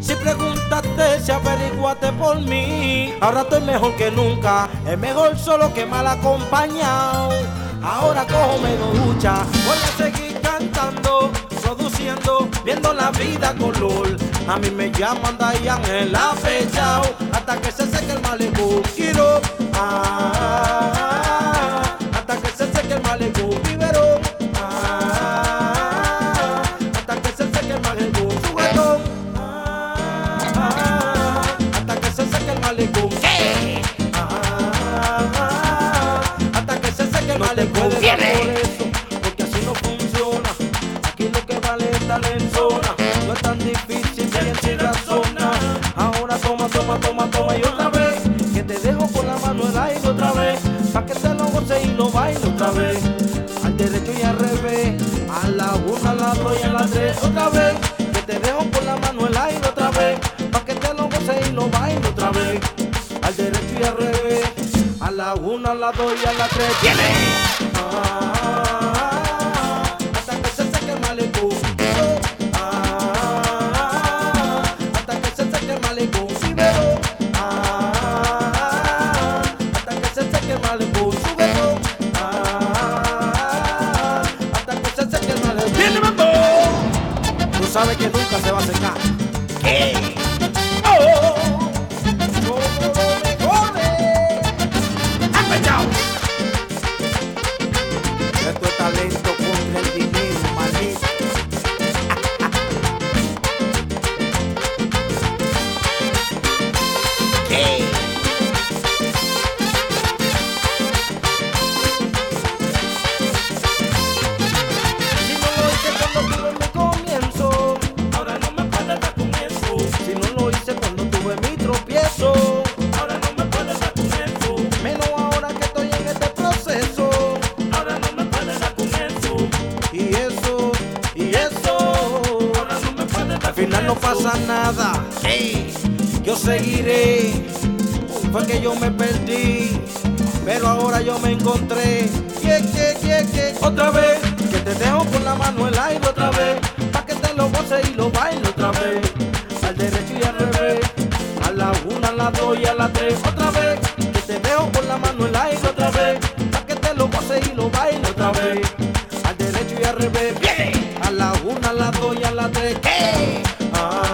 Si preguntaste, si averiguaste por mí, ahora estoy mejor que nunca. Es mejor solo que mal acompañado. Ahora cojo menos ducha, voy a seguir cantando, produciendo, viendo la vida color. A mí me llaman Dayan la fechao, hasta que se seque el malecón. Zona. No es tan difícil si en razona. Ahora toma, toma, toma, toma y otra vez. Que te dejo con la mano el aire otra vez. Pa' que te lo goce y lo baile otra vez. Al derecho y al revés. A la una, a la dos y a la tres otra vez. Que te dejo con la mano el aire otra vez. Pa' que te lo goce y lo baile otra vez. Al derecho y al revés. A la una, la dos y a la tres. Ah, Tú sabes que nunca se va a secar. ¡Oh! No pasa nada, yo seguiré. Fue que yo me perdí, pero ahora yo me encontré. Yeah, yeah, yeah, yeah. Otra vez, que te dejo con la mano el aire otra vez, pa' que te lo goce y lo baile otra vez. Al derecho y al revés, a la una, a la dos y a la tres otra vez, que te dejo con la mano el aire otra vez, pa' que te lo goce y lo baile otra vez. Al derecho y al revés, a la una, a la dos y a la tres. Ah,